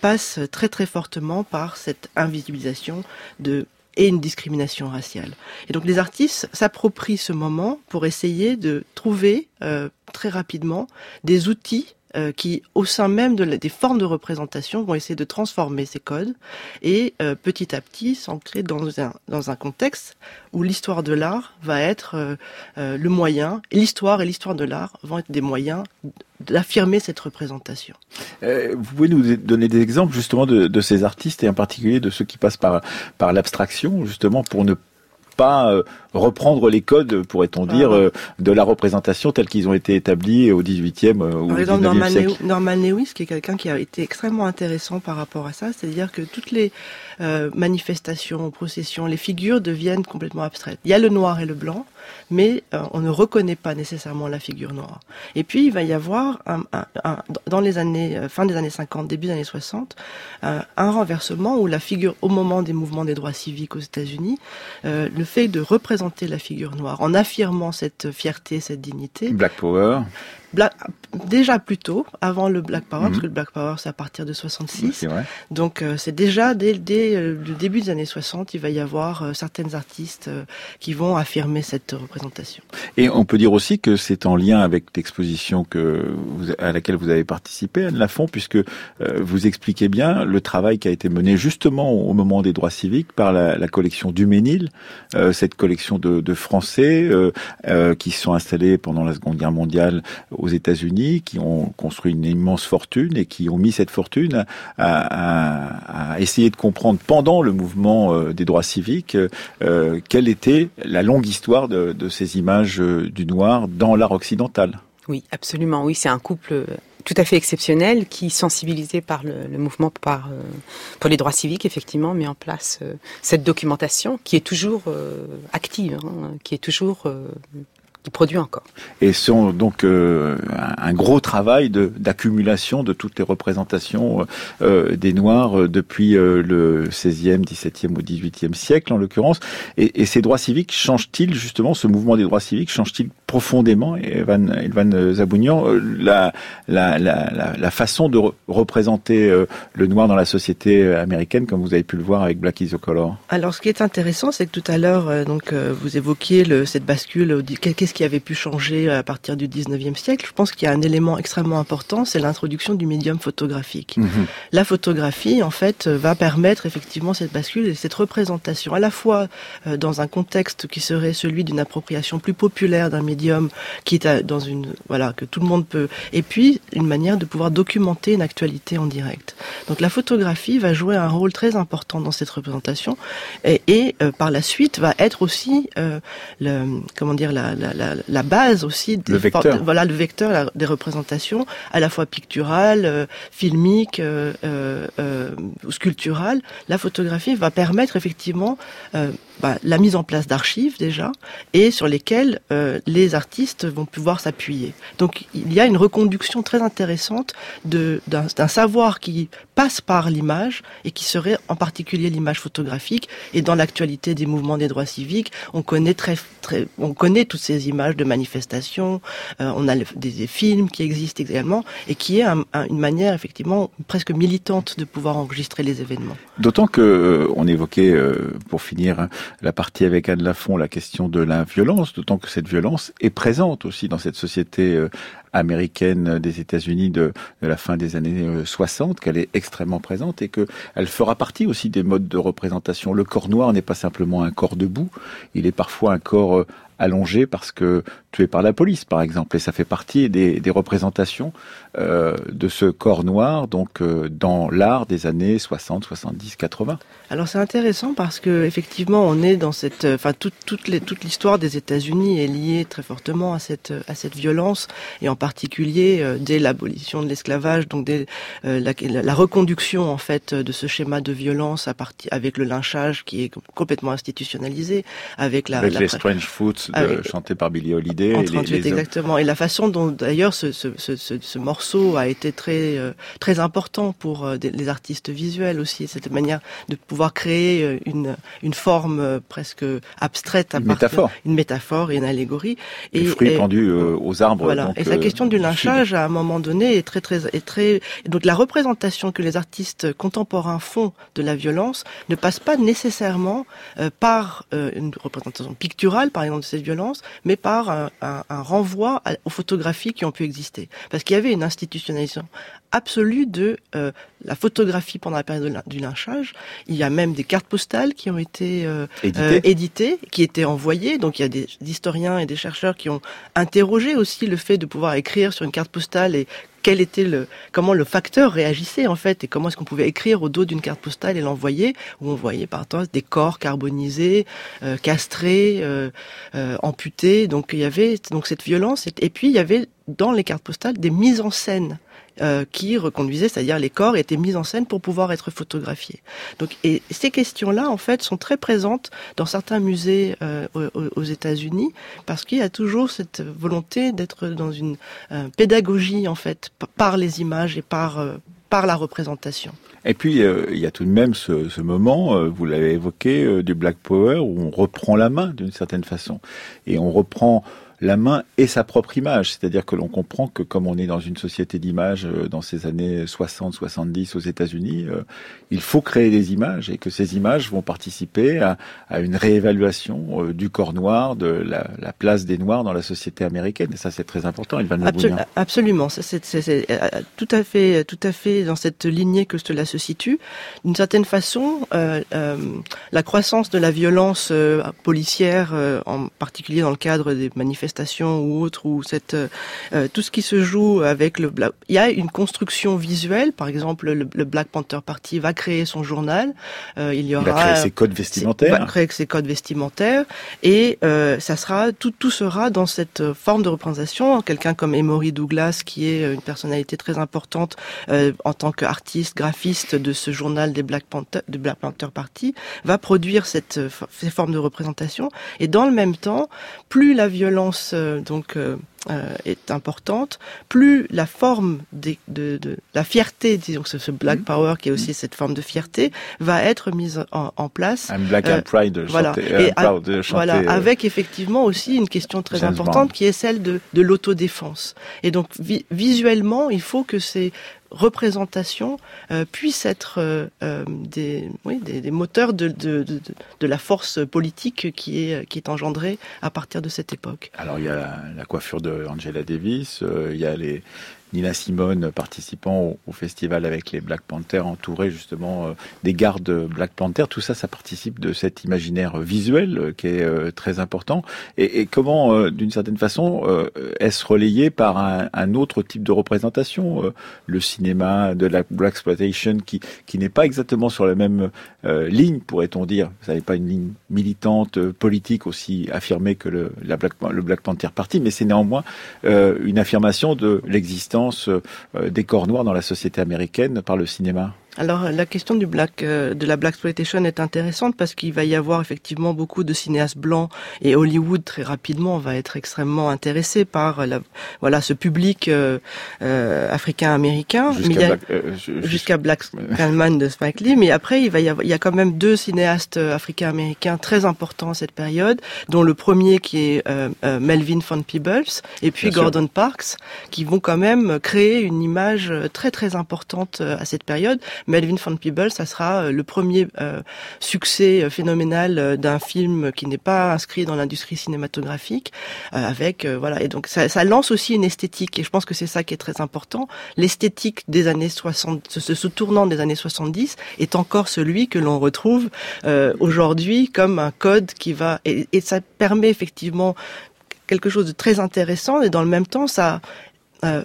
E: passe très très fortement par cette invisibilisation de et une discrimination raciale. Et donc les artistes s'approprient ce moment pour essayer de trouver euh, très rapidement des outils euh, qui, au sein même de des formes de représentation, vont essayer de transformer ces codes et euh, petit à petit s'ancrer dans un, dans un contexte où l'histoire de l'art va être le moyen, l'histoire et l'histoire de l'art vont être des moyens d'affirmer cette représentation.
A: vous pouvez nous donner des exemples justement de, de, ces artistes et en particulier de ceux qui passent par, par l'abstraction justement pour ne pas euh, reprendre les codes, pourrait-on dire, ah. euh, de la représentation tels qu'ils ont été établis au 18e euh, ou au 19e siècle.
E: Norman Lewis, qui est quelqu'un qui a été extrêmement intéressant par rapport à ça, c'est-à-dire que toutes les manifestations, processions, les figures deviennent complètement abstraites. Il y a le noir et le blanc, mais on ne reconnaît pas nécessairement la figure noire. Et puis il va y avoir dans les années fin des années 50, début des années 60, un renversement où la figure au moment des mouvements des droits civiques aux États-Unis, le fait de représenter la figure noire en affirmant cette fierté, cette dignité.
A: Black Power
E: déjà plus tôt, avant le Black Power, parce mhm. que le Black Power c'est à partir de 66. Donc euh, c'est déjà dès, euh, le début des années 60, il va y avoir euh, certaines artistes qui vont affirmer cette représentation.
A: Et on peut dire aussi que c'est en lien avec l'exposition que à laquelle vous avez participé, Anne Lafont, puisque vous expliquez bien le travail qui a été mené justement au moment des droits civiques par la, collection du Ménil, cette collection de, de Français qui sont installés pendant la Seconde Guerre mondiale aux États-Unis, qui ont construit une immense fortune et qui ont mis cette fortune à, essayer de comprendre pendant le mouvement euh, des droits civiques euh, quelle était la longue histoire de, ces images euh, du noir dans l'art occidental.
C: Oui, absolument. Oui, c'est un couple tout à fait exceptionnel qui, sensibilisé par le, mouvement par, pour les droits civiques, effectivement, met en place cette documentation qui est toujours active, hein, qui est toujours produit encore.
A: Et sont donc euh, un gros travail d'accumulation de, toutes les représentations euh, des Noirs euh, depuis le 16e, 17e ou 18e siècle en l'occurrence. Et, et, ces droits civiques changent-ils justement, ce mouvement des droits civiques change-t-il profondément, Evan, Evan Zabounian, la, la, la, la, façon de représenter le noir dans la société américaine, comme vous avez pu le voir avec Black is the Color
E: Alors ce qui est intéressant, c'est que tout à l'heure, donc vous évoquiez le, cette bascule, qu'est-ce qui avait pu changer à partir du 19e siècle, je pense qu'il y a un élément extrêmement important, c'est l'introduction du médium photographique. Mhm. La photographie, en fait, va permettre effectivement cette bascule et cette représentation, à la fois euh, dans un contexte qui serait celui d'une appropriation plus populaire d'un médium qui est dans une, voilà, que tout le monde peut, et puis une manière de pouvoir documenter une actualité en direct. Donc la photographie va jouer un rôle très important dans cette représentation et, et euh, par la suite va être aussi euh, le, comment dire la, la, la, base aussi
A: des le vecteur.
E: voilà le vecteur des représentations à la fois picturales, euh, filmiques, euh, sculpturales. La photographie va permettre effectivement bah, la mise en place d'archives déjà et sur lesquelles les artistes vont pouvoir s'appuyer. Donc il y a une reconduction très intéressante d'un savoir qui passe par l'image et qui serait en particulier l'image photographique. Et dans l'actualité des mouvements des droits civiques, on connaît très, très on connaît toutes ces images de manifestations, euh, on a des, films qui existent également, et qui est une manière effectivement presque militante de pouvoir enregistrer les événements.
A: D'autant que euh, on évoquait, euh, pour finir la partie avec Anne Lafont, la question de la violence, d'autant que cette violence est présente aussi dans cette société américaine des États-Unis de, la fin des années 60, qu'elle est extrêmement présente et que elle fera partie aussi des modes de représentation. Le corps noir n'est pas simplement un corps debout, il est parfois un corps allongé parce que tué par la police, par exemple. Et ça fait partie des, des représentations euh, de ce corps noir, donc euh, dans l'art des années 60, 70, 80.
E: Alors c'est intéressant parce que effectivement, on est dans cette, euh, enfin toute toute les, toute l'histoire des États-Unis est liée très fortement à cette à cette violence et en particulier euh, dès l'abolition de l'esclavage, donc dès la, la, reconduction en fait de ce schéma de violence à partir avec le lynchage qui est complètement institutionnalisé, avec la
A: avec les Strange Foods chantés par Billie Holiday
E: exactement. Et la façon dont d'ailleurs ce, ce, ce, ce, morceau a été très euh, très important pour euh, les artistes visuels aussi, cette manière de pouvoir créer euh, une une forme presque abstraite,
A: à une métaphore,
E: une métaphore et une allégorie.
A: Et, fruits pendus aux arbres.
E: Voilà. et, question du lynchage, à un moment donné, est très, très, est très. Donc la représentation que les artistes contemporains font de la violence ne passe pas nécessairement euh, par euh, une représentation picturale, par exemple, de cette violence, mais par un, un, renvoi aux photographies qui ont pu exister. Parce qu'il y avait une institutionnalisation absolue de euh, la photographie pendant la période du lynchage. Il y a même des cartes postales qui ont été euh, euh, éditées, qui étaient envoyées. Donc il y a des historiens et des chercheurs qui ont interrogé aussi le fait de pouvoir écrire sur une carte postale et quel était le comment le facteur réagissait en fait et comment est-ce qu'on pouvait écrire au dos d'une carte postale et l'envoyer où on voyait par exemple des corps carbonisés, castrés, amputés. Donc il y avait donc cette violence et puis il y avait dans les cartes postales des mises en scène euh, qui reconduisaient, c'est-à-dire les corps étaient mis en scène pour pouvoir être photographiés. Donc, et ces questions-là, en fait, sont très présentes dans certains musées euh, aux, États-Unis, parce qu'il y a toujours cette volonté d'être dans une euh, pédagogie, en fait, par les images et par par la représentation.
A: Et puis, il y a tout de même ce, ce moment, vous l'avez évoqué, du Black Power, où on reprend la main d'une certaine façon. Et on reprend la main et sa propre image. C'est-à-dire que l'on comprend que comme on est dans une société d'image euh, dans ces années 60-70 aux États-Unis, euh, il faut créer des images et que ces images vont participer à, une réévaluation euh, du corps noir, de la, place des Noirs dans la société américaine. Et ça, c'est très important. Il va nous
E: Absolument. Ça, c'est tout à fait, tout à fait dans cette lignée que cela se situe. D'une certaine façon, la croissance de la violence policière, en particulier dans le cadre des manifestations ou autre, ou cette euh, euh, tout ce qui se joue avec le il y a une construction visuelle. Par exemple, le, Black Panther Party va créer son journal.
A: Euh, il y aura il va créer ses codes vestimentaires.
E: Va créer ses codes vestimentaires et ça sera tout tout sera dans cette forme de représentation. Quelqu'un comme Emory Douglas, qui est une personnalité très importante en tant qu'artiste graphiste de ce journal des Black Panther de Black Panther Party, va produire cette ces formes de représentation et dans le même temps, plus la violence euh, donc euh, euh, est importante, plus la forme de, la fierté, disons ce, ce Black mm-hmm. Power qui est aussi cette forme de fierté, va être mise en, place.
A: I'm Black and Pride,
E: voilà. et voilà, avec effectivement aussi une question très importante qui est celle de, l'autodéfense. Et donc visuellement, il faut que ces représentation euh, puissent être euh, euh, des, des, moteurs de, de, de, de, la force politique qui est, qui est engendrée à partir de cette époque.
A: Alors il y a la, coiffure de Angela Davis, il y a les, Nina Simone participant au, festival avec les Black Panthers, entouré justement euh, des gardes Black Panthers. Tout ça, ça participe de cet imaginaire visuel euh, qui est euh, très important. Et, comment, d'une certaine façon, est-ce relayé par un, un, autre type de représentation, le cinéma de la Black exploitation, qui, qui n'est pas exactement sur la même ligne, pourrait-on dire? Ça n'est pas une ligne militante, politique aussi affirmée que le, la Black, le Black Panther Party, mais c'est néanmoins une affirmation de l'existence euh, des corps noirs dans la société américaine par le cinéma?
E: Alors la question du black, euh, de la black exploitation est intéressante parce qu'il va y avoir effectivement beaucoup de cinéastes blancs et Hollywood très rapidement va être extrêmement intéressé par la, voilà ce public euh, euh africain-américain. Jusqu'à Black, Black de Spike Lee. Mais après il va y avoir, il y a quand même deux cinéastes africains-américains très importants à cette période, dont le premier qui est Melvin von Peebles et puis Gordon Parks, qui vont quand même créer une image très très importante à cette période Melvin von Peebles, ça sera euh, le premier euh, succès euh, phénoménal d'un film qui n'est pas inscrit dans l'industrie cinématographique, avec voilà. Et donc ça, lance aussi une esthétique, et je pense que c'est ça qui est très important. L'esthétique des années 60, ce, ce, tournant des années 70 est encore celui que l'on retrouve aujourd'hui comme un code qui va et, et ça permet effectivement quelque chose de très intéressant et dans le même temps ça euh,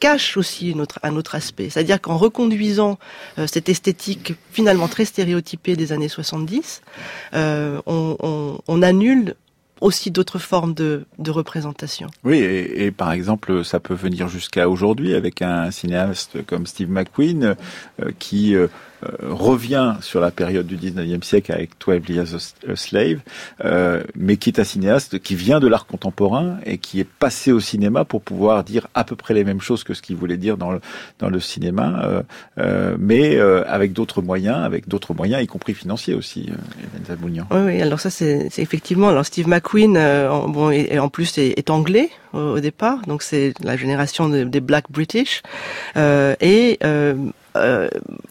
E: cache aussi un autre aspect. C'est-à-dire qu'en reconduisant euh, cette esthétique finalement très stéréotypée des années 70, euh, on, annule aussi d'autres formes de, représentation.
A: Oui, et, et, par exemple, ça peut venir jusqu'à aujourd'hui avec un cinéaste comme Steve McQueen euh, qui revient sur la période du 19e siècle avec 12 Years a Slave, mais qui est un cinéaste qui vient de l'art contemporain et qui est passé au cinéma pour pouvoir dire à peu près les mêmes choses que ce qu'il voulait dire dans le, cinéma, mais avec d'autres moyens, avec d'autres moyens, y compris financiers aussi,
E: Oui, oui, alors ça c'est effectivement, alors Steve McQueen, bon, et, en plus est, anglais au, départ, donc c'est la génération des Black British, euh, et euh, euh,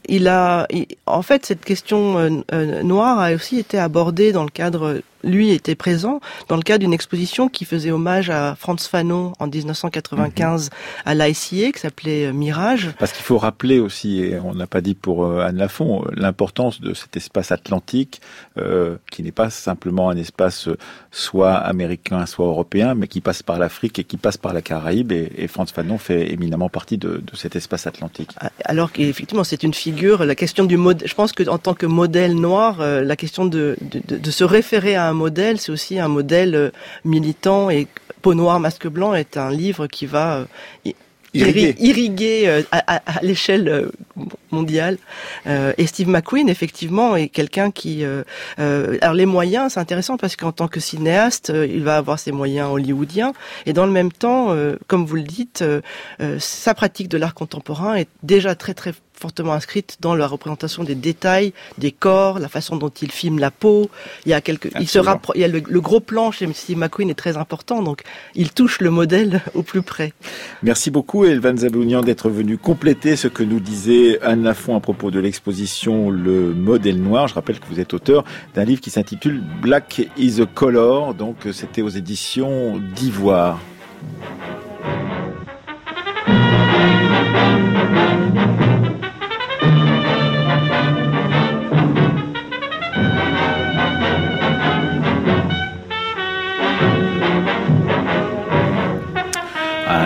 E: il a, en fait, cette question noire a aussi été abordée dans le cadre lui était présent dans le cadre d'une exposition qui faisait hommage à Franz Fanon en 1995 à l'ICA, qui s'appelait euh, Mirage.
A: Parce qu'il faut rappeler aussi, et on n'a pas dit pour euh, Anne Lafont, euh, l'importance de cet espace atlantique, qui n'est pas simplement un espace soit américain, soit européen, mais qui passe par l'Afrique et qui passe par la Caraïbe, et, Franz Fanon fait éminemment partie de, cet espace atlantique.
E: Ah, alors qu'effectivement, c'est une figure, la question du modèle, je pense qu'en tant que modèle noir, la question de, de, de se référer à un modèle, c'est aussi un modèle euh, militant et Peau noire, masque blanc est un livre qui va euh, irriguer, euh, à, l'échelle mondiale. et Steve McQueen, effectivement, est quelqu'un qui... alors les moyens, c'est intéressant parce qu'en tant que cinéaste, il va avoir ses moyens hollywoodiens. Et dans le même temps, comme vous le dites, sa pratique de l'art contemporain est déjà très très fortement inscrite dans la représentation des détails, des corps, la façon dont il filme la peau. Il y a quelques, il se il y a le, gros plan chez Steve McQueen est très important, donc il touche le modèle au plus près.
A: Merci beaucoup Elvan Zabounian d'être venu compléter ce que nous disait Anne Lafont à propos de l'exposition Le modèle noir. Je rappelle que vous êtes auteur d'un livre qui s'intitule Black is a Color, donc c'était aux éditions d'Ivoire.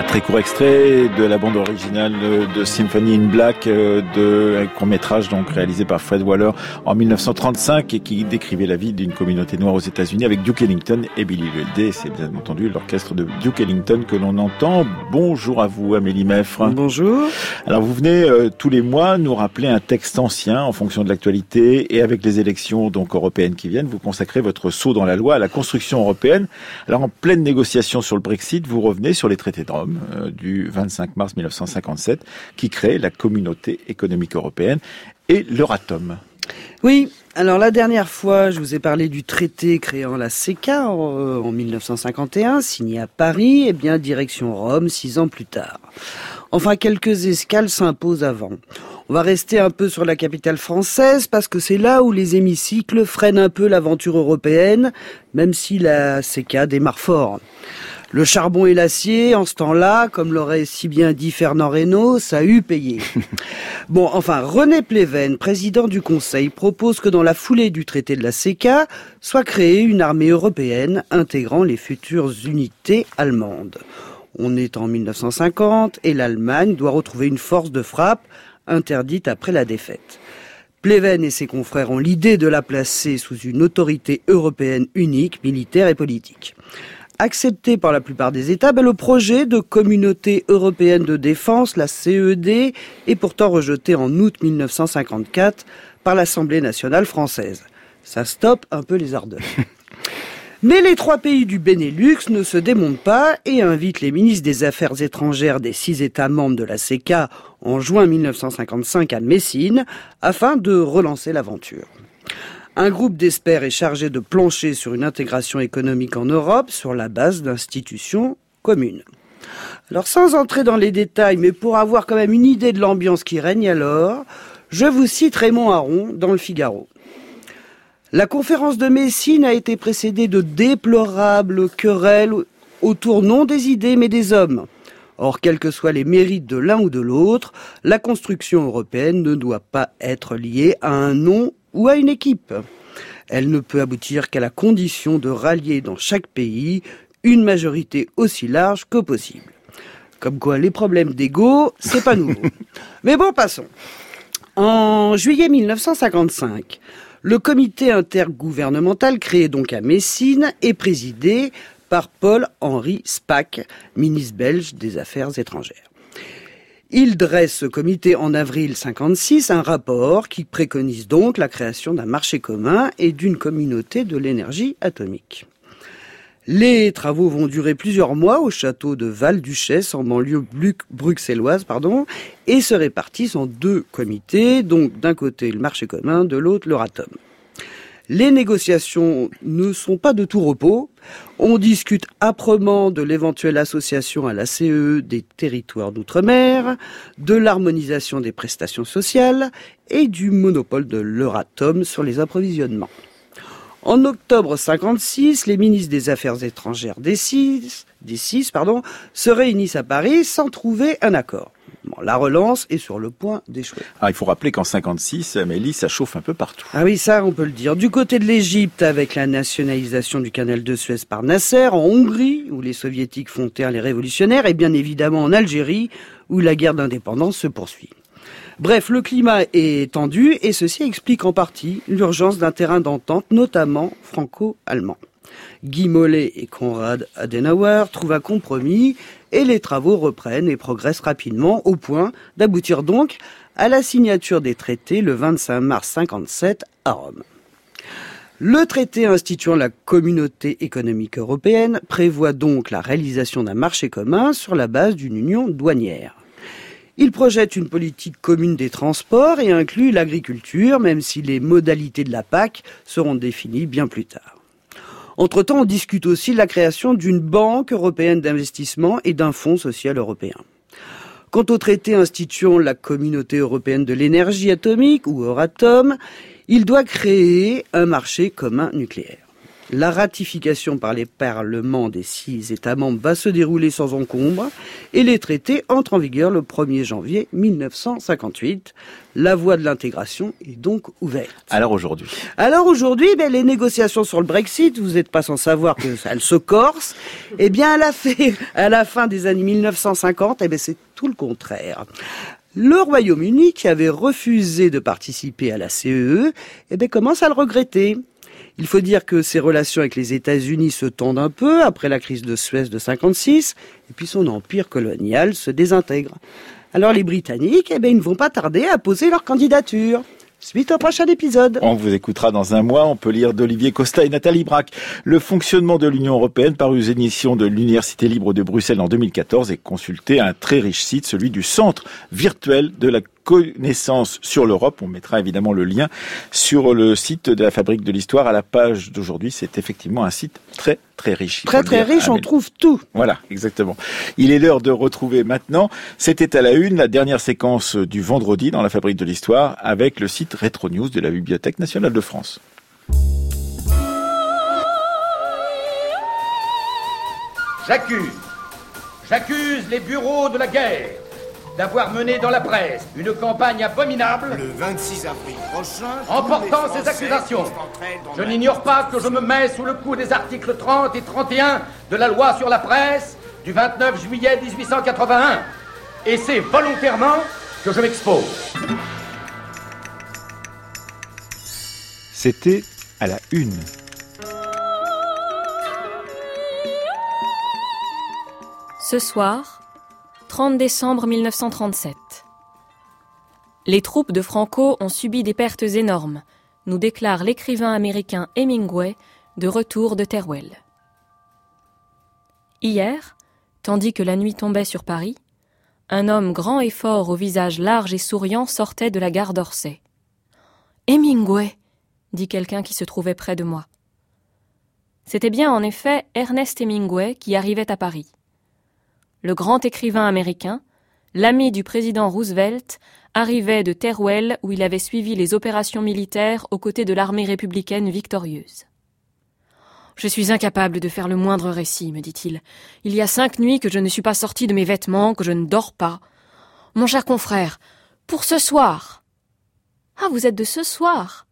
A: Très court extrait de la bande originale de Symphony in Black, euh, de un court métrage donc réalisé par Fred Waller en 1935 et qui décrivait la vie d'une communauté noire aux États-Unis avec Duke Ellington et Billy Holiday. C'est bien entendu l'orchestre de Duke Ellington que l'on entend. Bonjour à vous, Amélie Meffre.
F: Bonjour.
A: Alors vous venez euh, tous les mois nous rappeler un texte ancien en fonction de l'actualité et avec les élections donc européennes qui viennent, vous consacrez votre saut dans la loi à la construction européenne. Alors en pleine négociation sur le Brexit, vous revenez sur les traités de Rome euh, du 25 mars 1957 qui crée la communauté économique européenne et l'Euratom.
F: Oui, alors la dernière fois, je vous ai parlé du traité créant la CECA en, 1951, euh, signé à Paris, et bien direction Rome six ans plus tard. Enfin, quelques escales s'imposent avant. On va rester un peu sur la capitale française parce que c'est là où les hémicycles freinent un peu l'aventure européenne, même si la CECA démarre fort. Le charbon et l'acier, en ce temps-là, comme l'aurait si bien dit Fernand Reynaud, ça a eu payé. bon, enfin, René Pleven, président du Conseil, propose que dans la foulée du traité de la CECA, soit créée une armée européenne intégrant les futures unités allemandes. On est en 1950 et l'Allemagne doit retrouver une force de frappe interdite après la défaite. Pleven et ses confrères ont l'idée de la placer sous une autorité européenne unique, militaire et politique accepté par la plupart des États, ben, le projet de communauté européenne de défense, la CED, est pourtant rejeté en août 1954 par l'Assemblée nationale française. Ça stoppe un peu les ardeurs. Mais les trois pays du Benelux ne se démontent pas et invitent les ministres des Affaires étrangères des six États membres de la CECA en juin 1955 à Messine afin de relancer l'aventure. Un groupe d'experts est chargé de plancher sur une intégration économique en Europe sur la base d'institutions communes. Alors sans entrer dans les détails, mais pour avoir quand même une idée de l'ambiance qui règne alors, je vous cite Raymond Aron dans le Figaro. La conférence de Messine a été précédée de déplorables querelles autour non des idées mais des hommes. Or, quels que soient les mérites de l'un ou de l'autre, la construction européenne ne doit pas être liée à un nom ou à une équipe. Elle ne peut aboutir qu'à la condition de rallier dans chaque pays une majorité aussi large que possible. Comme quoi, les problèmes d'ego, c'est pas nouveau. Mais bon, passons. En juillet 1955, le comité intergouvernemental créé donc à Messine est présidé par Paul-Henri Spack, ministre belge des Affaires étrangères. Il dresse ce comité en avril 56 un rapport qui préconise donc la création d'un marché commun et d'une communauté de l'énergie atomique. Les travaux vont durer plusieurs mois au château de Val-Duchesse en banlieue bruxelloise pardon, et se répartissent en deux comités, donc d'un côté le marché commun, de l'autre l'Euratom. Les négociations ne sont pas de tout repos. On discute âprement de l'éventuelle association à la CE des territoires d'outre-mer, de l'harmonisation des prestations sociales et du monopole de l'Euratom sur les approvisionnements. En octobre 56, les ministres des Affaires étrangères des six, des six se réunissent à Paris sans trouver un accord. Bon, la relance est sur le point d'échouer.
A: Ah, il faut rappeler qu'en 56, Amélie, ça chauffe un peu partout.
F: Ah oui, ça, on peut le dire. Du côté de l'Égypte, avec la nationalisation du canal de Suez par Nasser, en Hongrie, où les soviétiques font taire les révolutionnaires, et bien évidemment en Algérie, où la guerre d'indépendance se poursuit. Bref, le climat est tendu et ceci explique en partie l'urgence d'un terrain d'entente, notamment franco-allemand. Guy Mollet et Konrad Adenauer trouvent un compromis et les travaux reprennent et progressent rapidement au point d'aboutir donc à la signature des traités le 25 mars 57 à Rome. Le traité instituant la communauté économique européenne prévoit donc la réalisation d'un marché commun sur la base d'une union douanière. Il projette une politique commune des transports et inclut l'agriculture, même si les modalités de la PAC seront définies bien plus tard. Entre-temps, on discute aussi de la création d'une banque européenne d'investissement et d'un fonds social européen. Quant au traité instituant la communauté européenne de l'énergie atomique, ou Euratom, il doit créer un marché commun nucléaire. La ratification par les parlements des six États membres va se dérouler sans encombre et les traités entrent en vigueur le 1er janvier 1958. La voie de l'intégration est donc ouverte.
A: Alors aujourd'hui
F: Alors aujourd'hui, ben, les négociations sur le Brexit, vous n'êtes pas sans savoir que elles se corsent. Eh bien, à la, fin, à la fin des années 1950, eh ben, c'est tout le contraire. Le Royaume-Uni, qui avait refusé de participer à la CEE, e, eh bien, commence à le regretter. Il faut dire que ses relations avec les États-Unis se tendent un peu après la crise de Suez de 56, et puis son empire colonial se désintègre. Alors les Britanniques, eh bien, ils ne vont pas tarder à poser leur candidature. Suite au prochain épisode.
A: On vous écoutera dans un mois. On peut lire d'Olivier Costa et Nathalie Braque. Le fonctionnement de l'Union européenne par une éditions de l'Université libre de Bruxelles en 2014 et consulter un très riche site, celui du Centre virtuel de la connaissance sur l'Europe. On mettra évidemment le lien sur le site de la Fabrique de l'Histoire à la page d'aujourd'hui. C'est effectivement un site très très riche.
F: Très très riche, on trouve tout.
A: Voilà, exactement. Il est l'heure de retrouver maintenant, c'était à la une, la dernière séquence du vendredi dans la Fabrique de l'Histoire avec le site Retro News de la Bibliothèque nationale de France.
G: J'accuse, j'accuse les bureaux de la guerre d'avoir mené dans la presse une campagne abominable
H: le 26 avril prochain
G: en portant ces accusations. Je n'ignore pas que je me mets sous le coup des articles 30 et 31 de la loi sur la presse du 29 juillet 1881. Et c'est volontairement que je m'expose.
A: C'était à la une.
D: Ce soir, 30 décembre 1937. Les troupes de Franco ont subi des pertes énormes, nous déclare l'écrivain américain Hemingway de retour de Teruel. Hier, tandis que la nuit tombait sur Paris, un homme grand et fort au visage large et souriant sortait de la gare d'Orsay. Hemingway dit quelqu'un qui se trouvait près de moi. C'était bien en effet Ernest Hemingway qui arrivait à Paris le grand écrivain américain, l'ami du président Roosevelt, arrivait de Teruel où il avait suivi les opérations militaires aux côtés de l'armée républicaine victorieuse. Je suis incapable de faire le moindre récit, me dit-il. Il y a cinq nuits que je ne suis pas sorti de mes vêtements, que je ne dors pas. Mon cher confrère, pour ce soir. Ah, vous êtes de ce soir.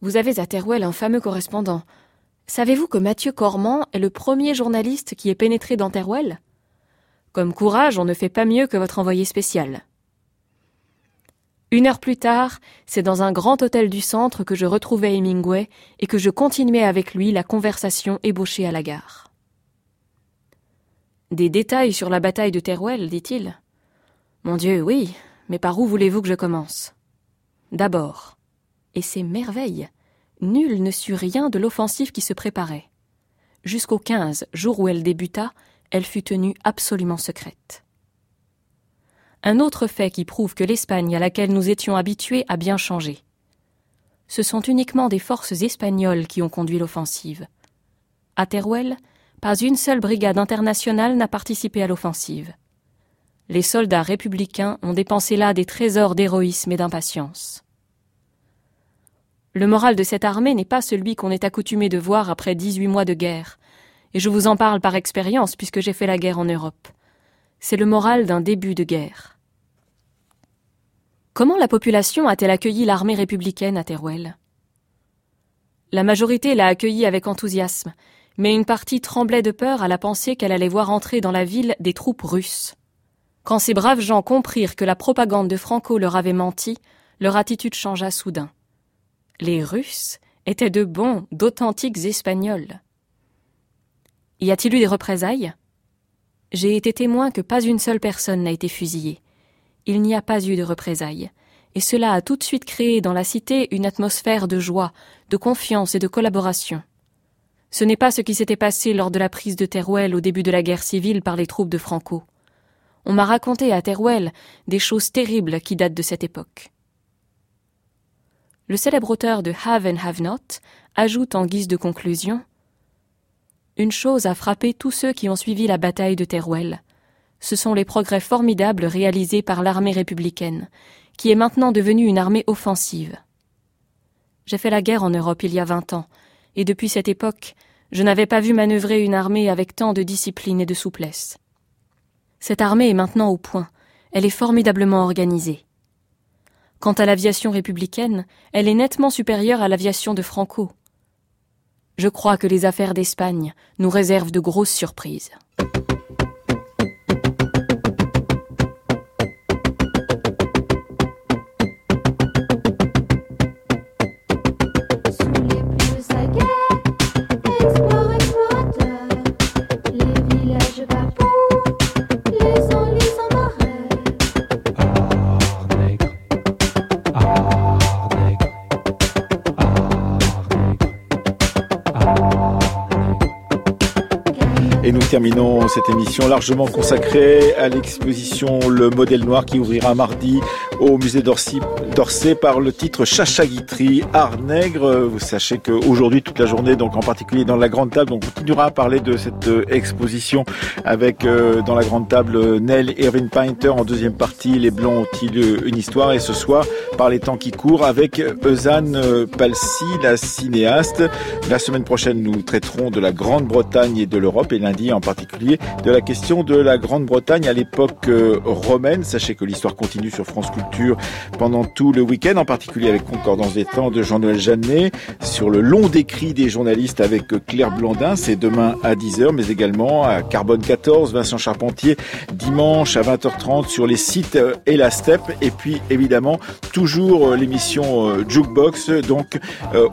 D: Vous avez à Teruel un fameux correspondant. Savez-vous que Mathieu Cormand est le premier journaliste qui est pénétré dans Teruel? Comme courage, on ne fait pas mieux que votre envoyé spécial. Une heure plus tard, c'est dans un grand hôtel du centre que je retrouvais Hemingway et que je continuais avec lui la conversation ébauchée à la gare. Des détails sur la bataille de Teruel, dit-il. Mon Dieu, oui, mais par où voulez-vous que je commence? D'abord, et c'est merveille, nul ne sut rien de l'offensive qui se préparait. Jusqu'au 15, jour où elle débuta, elle fut tenue absolument secrète. Un autre fait qui prouve que l'Espagne à laquelle nous étions habitués a bien changé. Ce sont uniquement des forces espagnoles qui ont conduit l'offensive. À Teruel, pas une seule brigade internationale n'a participé à l'offensive. Les soldats républicains ont dépensé là des trésors d'héroïsme et d'impatience. Le moral de cette armée n'est pas celui qu'on est accoutumé de voir après dix-huit mois de guerre, et je vous en parle par expérience puisque j'ai fait la guerre en Europe. C'est le moral d'un début de guerre. Comment la population a-t-elle accueilli l'armée républicaine à Teruel? La majorité l'a accueillie avec enthousiasme, mais une partie tremblait de peur à la pensée qu'elle allait voir entrer dans la ville des troupes russes. Quand ces braves gens comprirent que la propagande de Franco leur avait menti, leur attitude changea soudain les Russes étaient de bons, d'authentiques Espagnols. Y a-t-il eu des représailles? J'ai été témoin que pas une seule personne n'a été fusillée. Il n'y a pas eu de représailles, et cela a tout de suite créé dans la cité une atmosphère de joie, de confiance et de collaboration. Ce n'est pas ce qui s'était passé lors de la prise de Teruel au début de la guerre civile par les troupes de Franco. On m'a raconté à Teruel des choses terribles qui datent de cette époque. Le célèbre auteur de Have and Have Not ajoute en guise de conclusion Une chose a frappé tous ceux qui ont suivi la bataille de Teruel. Ce sont les progrès formidables réalisés par l'armée républicaine, qui est maintenant devenue une armée offensive. J'ai fait la guerre en Europe il y a vingt ans, et depuis cette époque, je n'avais pas vu manœuvrer une armée avec tant de discipline et de souplesse. Cette armée est maintenant au point, elle est formidablement organisée. Quant à l'aviation républicaine, elle est nettement supérieure à l'aviation de Franco. Je crois que les affaires d'Espagne nous réservent de grosses surprises.
A: Terminons cette émission largement consacrée à l'exposition Le modèle noir qui ouvrira mardi au musée d'Orsay par le titre Chacha Guitry, Art Nègre. Vous sachez qu'aujourd'hui, toute la journée, donc en particulier dans la grande table, on continuera à parler de cette euh, exposition avec euh, dans la grande table Nell Irving Painter en deuxième partie, Les Blancs ont-ils une histoire? Et ce soir, par les temps qui courent, avec Eusanne euh, Palsy, la cinéaste. La semaine prochaine, nous traiterons de la Grande-Bretagne et de l'Europe et lundi en particulier de la question de la Grande-Bretagne à l'époque euh, romaine. Sachez que l'histoire continue sur France Culture pendant tout le week-end, en particulier avec Concordance des temps de Jean-Noël Jeannet, sur le long décrit des journalistes avec Claire Blandin, c'est demain à 10h, mais également à Carbone 14, Vincent Charpentier, dimanche à 20h30 sur les sites euh, et la Step, et puis évidemment toujours euh, l'émission Jukebox, donc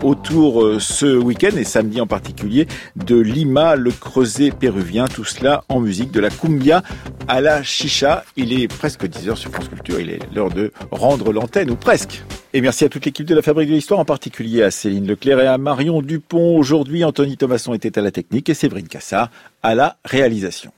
A: autour ce week-end et samedi en particulier de Lima, le creuset péruvien. Tout cela en musique de la cumbia à la chicha. Il est presque 10h sur France Culture, il est l'heure rendre l'antenne, ou presque. Et merci à toute l'équipe de la Fabrique de l'Histoire, en particulier à Céline Leclerc et à Marion Dupont. Aujourd'hui, Anthony Thomasson était à la technique et Séverine Cassard à la réalisation.